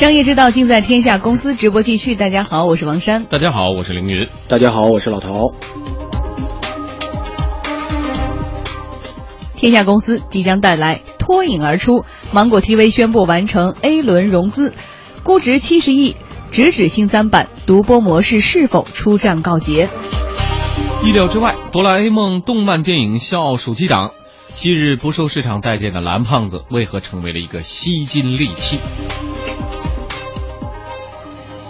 商业之道尽在天下公司直播继续。大家好，我是王珊。大家好，我是凌云。大家好，我是老陶。天下公司即将带来脱颖而出，芒果 TV 宣布完成 A 轮融资，估值七十亿，直指新三板，独播模式是否出战告捷？意料之外，哆啦 A 梦动漫电影笑傲暑期档，昔日不受市场待见的蓝胖子，为何成为了一个吸金利器？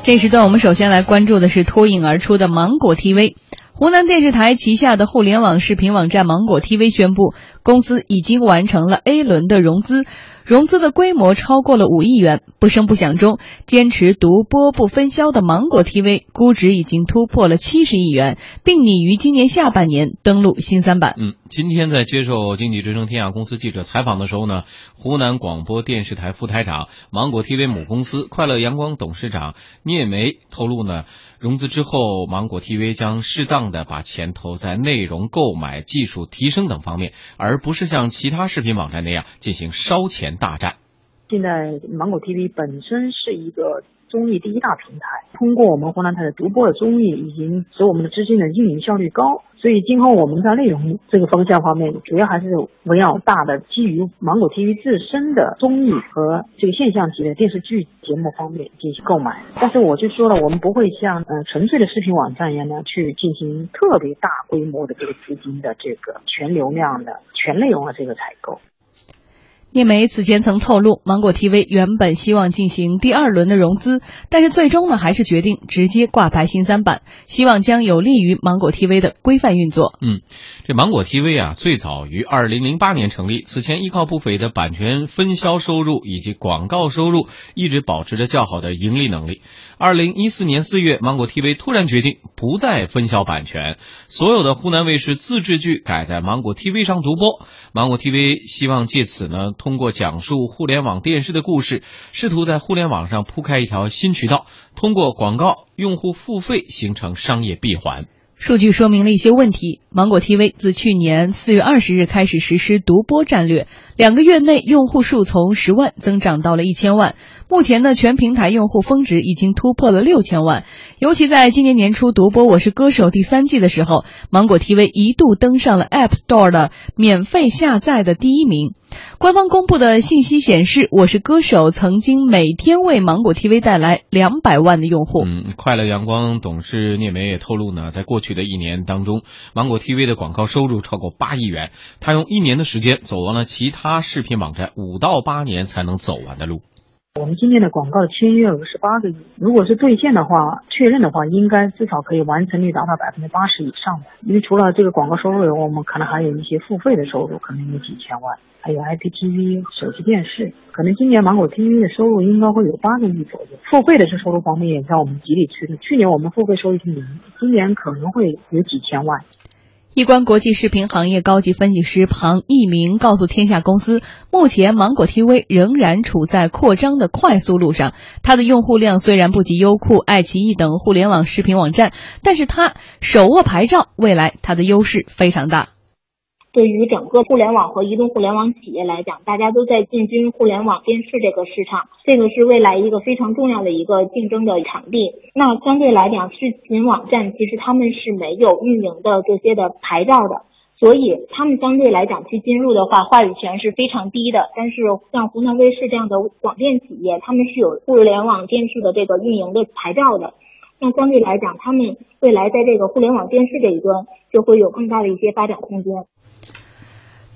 这时段我们首先来关注的是脱颖而出的芒果 TV。湖南电视台旗下的互联网视频网站芒果 TV 宣布，公司已经完成了 A 轮的融资，融资的规模超过了五亿元。不声不响中，坚持独播不分销的芒果 TV 估值已经突破了七十亿元，并拟于今年下半年登陆新三板。嗯，今天在接受经济之声天下公司记者采访的时候呢，湖南广播电视台副台长、芒果 TV 母公司快乐阳光董事长聂梅透露呢。融资之后，芒果 TV 将适当的把钱投在内容购买、技术提升等方面，而不是像其他视频网站那样进行烧钱大战。现在芒果 TV 本身是一个。综艺第一大平台，通过我们湖南台的独播的综艺，已经使我们的资金的运营效率高。所以今后我们在内容这个方向方面，主要还是围绕大的基于芒果 TV 自身的综艺和这个现象级的电视剧节目方面进行购买。但是我就说了，我们不会像呃纯粹的视频网站一样呢，去进行特别大规模的这个资金的这个全流量的全内容的这个采购。聂梅此前曾透露，芒果 TV 原本希望进行第二轮的融资，但是最终呢，还是决定直接挂牌新三板，希望将有利于芒果 TV 的规范运作。嗯，这芒果 TV 啊，最早于二零零八年成立，此前依靠不菲的版权分销收入以及广告收入，一直保持着较好的盈利能力。二零一四年四月，芒果 TV 突然决定不再分销版权，所有的湖南卫视自制剧改在芒果 TV 上独播。芒果 TV 希望借此呢，通过讲述互联网电视的故事，试图在互联网上铺开一条新渠道，通过广告、用户付费形成商业闭环。数据说明了一些问题。芒果 TV 自去年四月二十日开始实施独播战略，两个月内用户数从十万增长到了一千万。目前呢，全平台用户峰值已经突破了六千万。尤其在今年年初独播《我是歌手》第三季的时候，芒果 TV 一度登上了 App Store 的免费下载的第一名。官方公布的信息显示，《我是歌手》曾经每天为芒果 TV 带来两百万的用户。嗯，快乐阳光董事聂梅也透露呢，在过去的一年当中，芒果 TV 的广告收入超过八亿元。他用一年的时间走完了其他视频网站五到八年才能走完的路。我们今年的广告签约额是八个亿，如果是兑现的话，确认的话，应该至少可以完成率达到百分之八十以上的。因为除了这个广告收入以外，我们可能还有一些付费的收入，可能有几千万，还有 IPTV、手机电视，可能今年芒果 TV 的收入应该会有八个亿左右。付费的这收入方面也在我们极力驱动，去年我们付费收入是零，今年可能会有几千万。易观国际视频行业高级分析师庞一鸣告诉天下公司，目前芒果 TV 仍然处在扩张的快速路上。它的用户量虽然不及优酷、爱奇艺等互联网视频网站，但是它手握牌照，未来它的优势非常大。对于整个互联网和移动互联网企业来讲，大家都在进军互联网电视这个市场，这个是未来一个非常重要的一个竞争的场地。那相对来讲，视频网站其实他们是没有运营的这些的牌照的，所以他们相对来讲去进入的话，话语权是非常低的。但是像湖南卫视这样的广电企业，他们是有互联网电视的这个运营的牌照的，那相对来讲，他们未来在这个互联网电视这一端就会有更大的一些发展空间。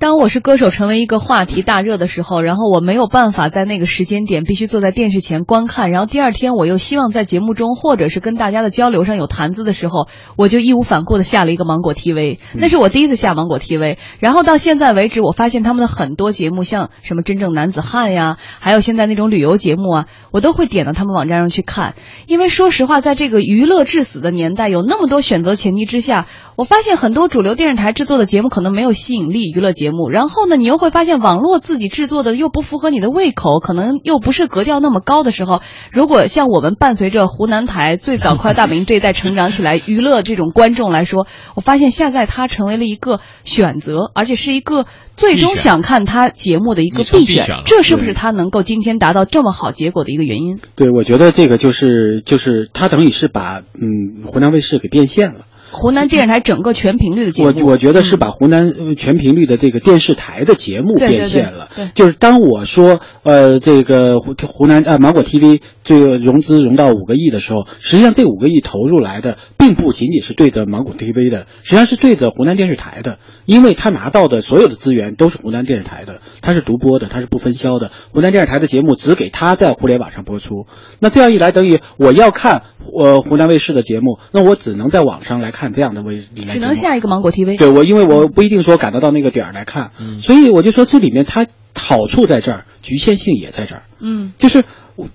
当我是歌手成为一个话题大热的时候，然后我没有办法在那个时间点必须坐在电视前观看，然后第二天我又希望在节目中或者是跟大家的交流上有谈资的时候，我就义无反顾的下了一个芒果 TV，那是我第一次下芒果 TV。然后到现在为止，我发现他们的很多节目，像什么真正男子汉呀，还有现在那种旅游节目啊，我都会点到他们网站上去看。因为说实话，在这个娱乐至死的年代，有那么多选择前提之下，我发现很多主流电视台制作的节目可能没有吸引力，娱乐节目。目，然后呢，你又会发现网络自己制作的又不符合你的胃口，可能又不是格调那么高的时候，如果像我们伴随着湖南台最早快大本营这一代成长起来，娱乐这种观众来说，我发现下载它成为了一个选择，而且是一个最终想看它节目的一个必选，这是不是它能够今天达到这么好结果的一个原因？对，我觉得这个就是就是它等于是把嗯湖南卫视给变现了。湖南电视台整个全频率的节目，我我觉得是把湖南全频率的这个电视台的节目变现了。对，就是当我说呃这个湖湖南呃芒果 TV 这个融资融到五个亿的时候，实际上这五个亿投入来的并不仅仅是对着芒果 TV 的，实际上是对着湖南电视台的，因为他拿到的所有的资源都是湖南电视台的，它是独播的，它是不分销的。湖南电视台的节目只给他在互联网上播出，那这样一来等于我要看呃湖南卫视的节目，那我只能在网上来看。这样的位只能下一个芒果 TV。对我，因为我不一定说赶得到那个点儿来看，所以我就说这里面它好处在这儿，局限性也在这儿。嗯，就是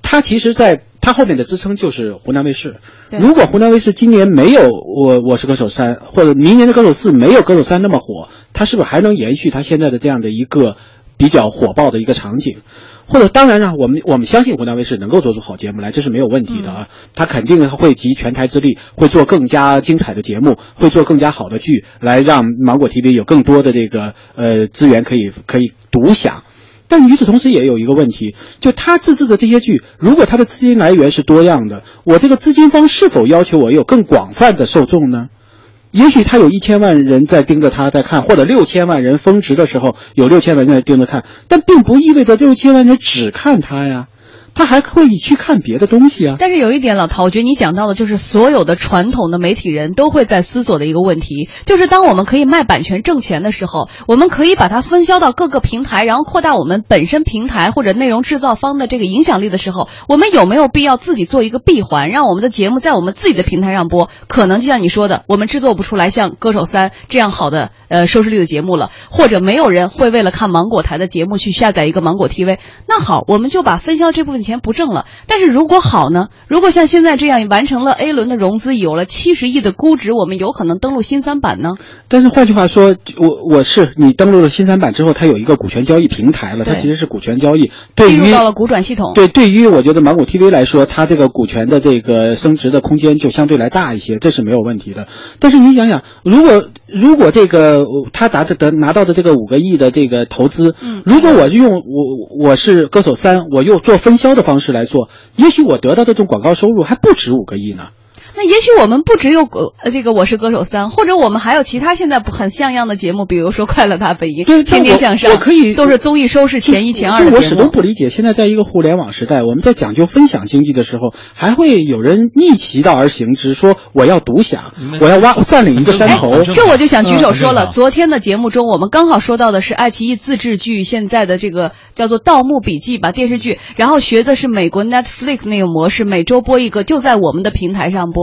它其实在它后面的支撑就是湖南卫视。如果湖南卫视今年没有我我是歌手三，或者明年的歌手四没有歌手三那么火，它是不是还能延续它现在的这样的一个比较火爆的一个场景？或者当然了，我们我们相信湖南卫视能够做出好节目来，这是没有问题的啊。他肯定会集全台之力，会做更加精彩的节目，会做更加好的剧，来让芒果 TV 有更多的这个呃资源可以可以独享。但与此同时，也有一个问题，就他自制的这些剧，如果他的资金来源是多样的，我这个资金方是否要求我有更广泛的受众呢？也许他有一千万人在盯着他在看，或者六千万人峰值的时候有六千万人在盯着看，但并不意味着六千万人只看他呀。他还可以去看别的东西啊！但是有一点，老陶，我觉得你讲到的，就是所有的传统的媒体人都会在思索的一个问题，就是当我们可以卖版权挣钱的时候，我们可以把它分销到各个平台，然后扩大我们本身平台或者内容制造方的这个影响力的时候，我们有没有必要自己做一个闭环，让我们的节目在我们自己的平台上播？可能就像你说的，我们制作不出来像《歌手三》这样好的呃收视率的节目了，或者没有人会为了看芒果台的节目去下载一个芒果 TV。那好，我们就把分销这部分。钱不挣了，但是如果好呢？如果像现在这样完成了 A 轮的融资，有了七十亿的估值，我们有可能登陆新三板呢？但是换句话说，我我是你登陆了新三板之后，它有一个股权交易平台了，它其实是股权交易，进入到了股转系统。对，对于我觉得芒果 TV 来说，它这个股权的这个升值的空间就相对来大一些，这是没有问题的。但是你想想，如果如果这个他达的得拿到的这个五个亿的这个投资，嗯，如果我用我我是歌手三，我又做分销的方式来做，也许我得到的这种广告收入还不止五个亿呢。那也许我们不只有呃这个《我是歌手三》，或者我们还有其他现在很像样的节目，比如说《快乐大本营》、《天天向上》，我可以都是综艺收视前一前二的我始终不理解，现在在一个互联网时代，我们在讲究分享经济的时候，还会有人逆其道而行之，说我要独享，我要挖占领一个山头。这我就想举手说了，昨天的节目中，我们刚好说到的是爱奇艺自制剧现在的这个叫做《盗墓笔记》吧电视剧，然后学的是美国 Netflix 那个模式，每周播一个，就在我们的平台上播。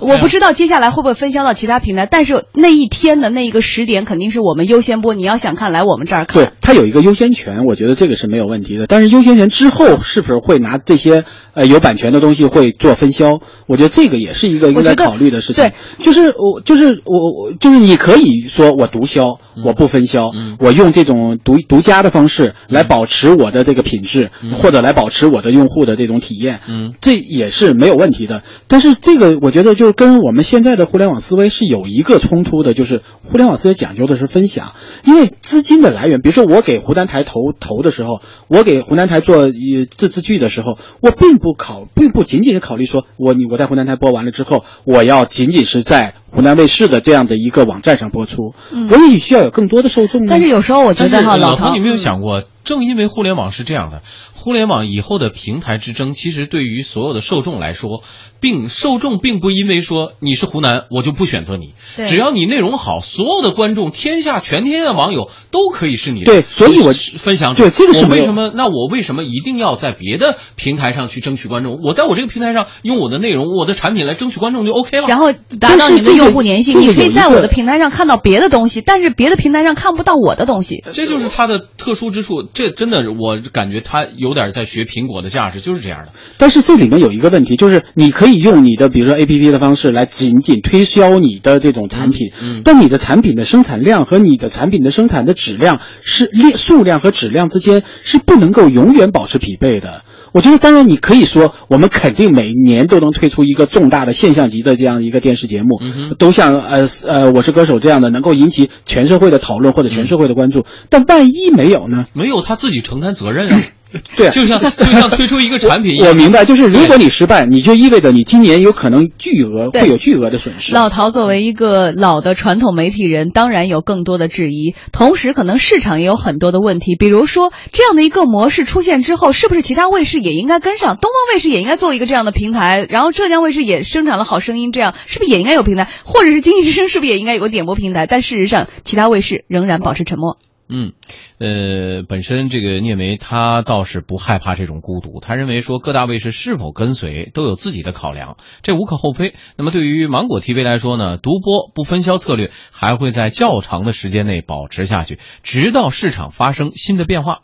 我不。不知道接下来会不会分销到其他平台，但是那一天的那一个时点肯定是我们优先播。你要想看，来我们这儿看。对，它有一个优先权，我觉得这个是没有问题的。但是优先权之后是不是会拿这些呃有版权的东西会做分销？我觉得这个也是一个应该考虑的事情。对，就是我就是我我就是你可以说我独销，我不分销，我用这种独独家的方式来保持我的这个品质，或者来保持我的用户的这种体验，嗯，这也是没有问题的。但是这个我觉得就是跟我们现在的互联网思维是有一个冲突的，就是互联网思维讲究的是分享，因为资金的来源，比如说我给湖南台投投的时候，我给湖南台做自制剧的时候，我并不考，并不仅仅是考虑说我你我在湖南台播完了之后，我要仅仅是在湖南卫视的这样的一个网站上播出，我也许需要有更多的受众。但是有时候我觉得哈，老唐，你没有想过，正因为互联网是这样的，互联网以后的平台之争，其实对于所有的受众来说。并受众并不因为说你是湖南，我就不选择你。只要你内容好，所有的观众，天下全天下网友都可以是你的。对，所以我分享对这个是为什么？那我为什么一定要在别的平台上去争取观众？我在我这个平台上用我的内容、我的产品来争取观众就 OK 了。然后达到你的用户粘性，你可以在我的平台上看到别的东西，但是别的平台上看不到我的东西。这就是它的特殊之处。这真的，我感觉他有点在学苹果的价值，就是这样的。但是这里面有一个问题，就是你可以用你的比如说 A P P 的方式来仅仅推销你的这种产品，但你的产品的生产量和你的产品的生产的质量是量数量和质量之间是不能够永远保持匹配的。我觉得，当然你可以说，我们肯定每年都能推出一个重大的现象级的这样一个电视节目，都像呃呃我是歌手这样的，能够引起全社会的讨论或者全社会的关注。但万一没有呢？没有，他自己承担责任啊。对，就像 就像推出一个产品一样。我明白，就是如果你失败，你就意味着你今年有可能巨额会有巨额的损失。老陶作为一个老的传统媒体人，当然有更多的质疑，同时可能市场也有很多的问题。比如说，这样的一个模式出现之后，是不是其他卫视也应该跟上？东方卫视也应该做一个这样的平台，然后浙江卫视也生产了《好声音》，这样是不是也应该有平台？或者是经济之声是不是也应该有个点播平台？但事实上，其他卫视仍然保持沉默。嗯，呃，本身这个聂梅他倒是不害怕这种孤独，他认为说各大卫视是否跟随都有自己的考量，这无可厚非。那么对于芒果 TV 来说呢，独播不分销策略还会在较长的时间内保持下去，直到市场发生新的变化。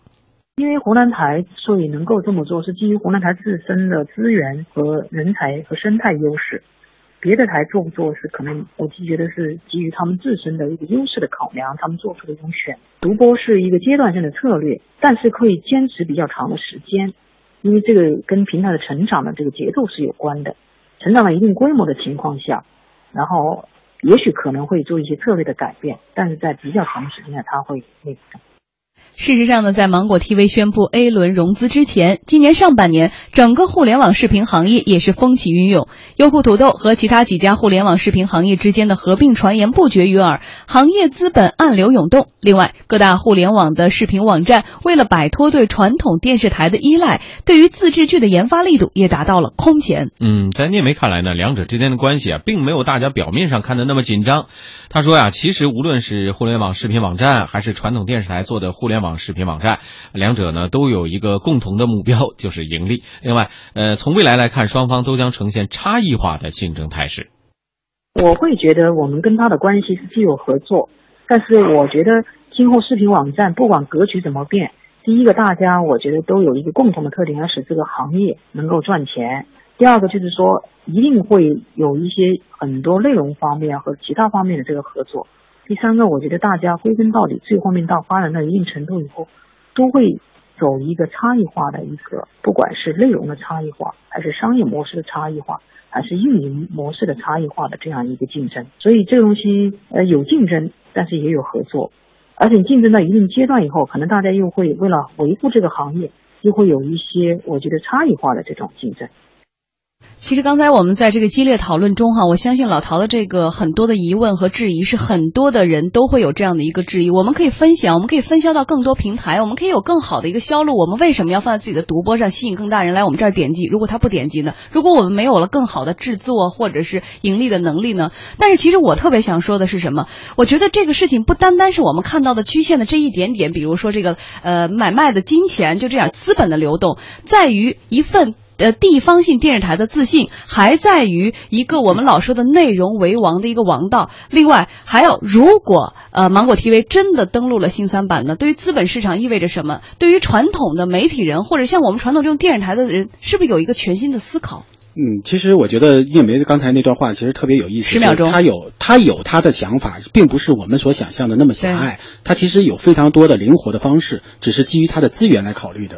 因为湖南台所以能够这么做，是基于湖南台自身的资源和人才和生态优势。别的台做不做是可能，我就觉得是基于他们自身的一个优势的考量，他们做出的一种选。独播是一个阶段性的策略，但是可以坚持比较长的时间，因为这个跟平台的成长的这个节奏是有关的。成长到一定规模的情况下，然后也许可能会做一些策略的改变，但是在比较长的时间内，它会那个。事实上呢，在芒果 TV 宣布 A 轮融资之前，今年上半年整个互联网视频行业也是风起云涌，优酷土豆和其他几家互联网视频行业之间的合并传言不绝于耳，行业资本暗流涌动。另外，各大互联网的视频网站为了摆脱对传统电视台的依赖，对于自制剧的研发力度也达到了空前。嗯，在聂梅看来呢，两者之间的关系啊，并没有大家表面上看的那么紧张。他说呀，其实无论是互联网视频网站，还是传统电视台做的互联网网视频网站，两者呢都有一个共同的目标，就是盈利。另外，呃，从未来来看，双方都将呈现差异化的竞争态势。我会觉得我们跟他的关系是既有合作，但是我觉得今后视频网站不管格局怎么变，第一个大家我觉得都有一个共同的特点，要使这个行业能够赚钱。第二个就是说，一定会有一些很多内容方面和其他方面的这个合作。第三个，我觉得大家归根到底，最后面到发展到一定程度以后，都会走一个差异化的一个，不管是内容的差异化，还是商业模式的差异化，还是运营模式的差异化的这样一个竞争。所以这个东西呃有竞争，但是也有合作，而且竞争到一定阶段以后，可能大家又会为了维护这个行业，又会有一些我觉得差异化的这种竞争。其实刚才我们在这个激烈讨论中，哈，我相信老陶的这个很多的疑问和质疑是很多的人都会有这样的一个质疑。我们可以分享，我们可以分销到更多平台，我们可以有更好的一个销路。我们为什么要放在自己的独播上，吸引更大人来我们这儿点击？如果他不点击呢？如果我们没有了更好的制作或者是盈利的能力呢？但是其实我特别想说的是什么？我觉得这个事情不单单是我们看到的局限的这一点点，比如说这个呃买卖的金钱就这样资本的流动，在于一份。呃，地方性电视台的自信还在于一个我们老说的内容为王的一个王道。另外，还有如果呃芒果 TV 真的登陆了新三板呢？对于资本市场意味着什么？对于传统的媒体人或者像我们传统这种电视台的人，是不是有一个全新的思考？嗯，其实我觉得叶梅刚才那段话其实特别有意思。十秒钟，他有他有他的想法，并不是我们所想象的那么狭隘。他其实有非常多的灵活的方式，只是基于他的资源来考虑的。